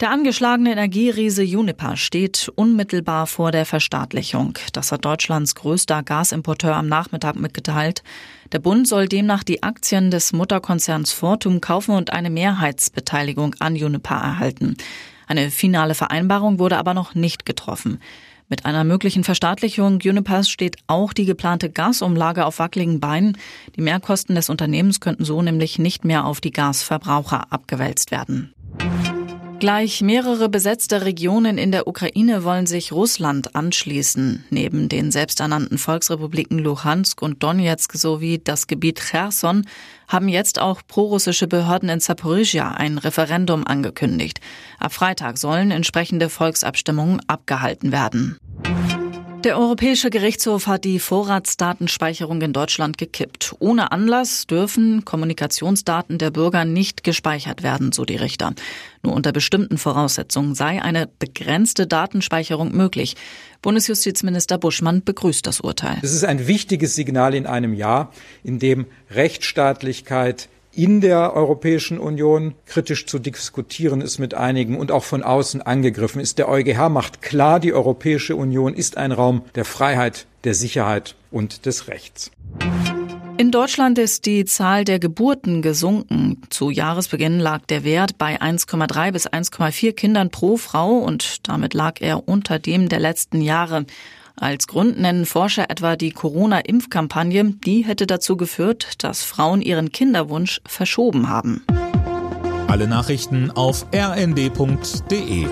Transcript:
Der angeschlagene Energieriese Uniper steht unmittelbar vor der Verstaatlichung. Das hat Deutschlands größter Gasimporteur am Nachmittag mitgeteilt. Der Bund soll demnach die Aktien des Mutterkonzerns Fortum kaufen und eine Mehrheitsbeteiligung an Uniper erhalten. Eine finale Vereinbarung wurde aber noch nicht getroffen. Mit einer möglichen Verstaatlichung Unipers steht auch die geplante Gasumlage auf wackeligen Beinen. Die Mehrkosten des Unternehmens könnten so nämlich nicht mehr auf die Gasverbraucher abgewälzt werden. Gleich mehrere besetzte Regionen in der Ukraine wollen sich Russland anschließen. Neben den selbsternannten Volksrepubliken Luhansk und Donetsk sowie das Gebiet Cherson haben jetzt auch prorussische Behörden in Zaporizhia ein Referendum angekündigt. Ab Freitag sollen entsprechende Volksabstimmungen abgehalten werden. Der Europäische Gerichtshof hat die Vorratsdatenspeicherung in Deutschland gekippt. Ohne Anlass dürfen Kommunikationsdaten der Bürger nicht gespeichert werden, so die Richter. Nur unter bestimmten Voraussetzungen sei eine begrenzte Datenspeicherung möglich. Bundesjustizminister Buschmann begrüßt das Urteil. Es ist ein wichtiges Signal in einem Jahr, in dem Rechtsstaatlichkeit in der Europäischen Union kritisch zu diskutieren ist mit einigen und auch von außen angegriffen ist. Der EuGH macht klar, die Europäische Union ist ein Raum der Freiheit, der Sicherheit und des Rechts. In Deutschland ist die Zahl der Geburten gesunken. Zu Jahresbeginn lag der Wert bei 1,3 bis 1,4 Kindern pro Frau und damit lag er unter dem der letzten Jahre. Als Grund nennen Forscher etwa die Corona-Impfkampagne, die hätte dazu geführt, dass Frauen ihren Kinderwunsch verschoben haben. Alle Nachrichten auf rnd.de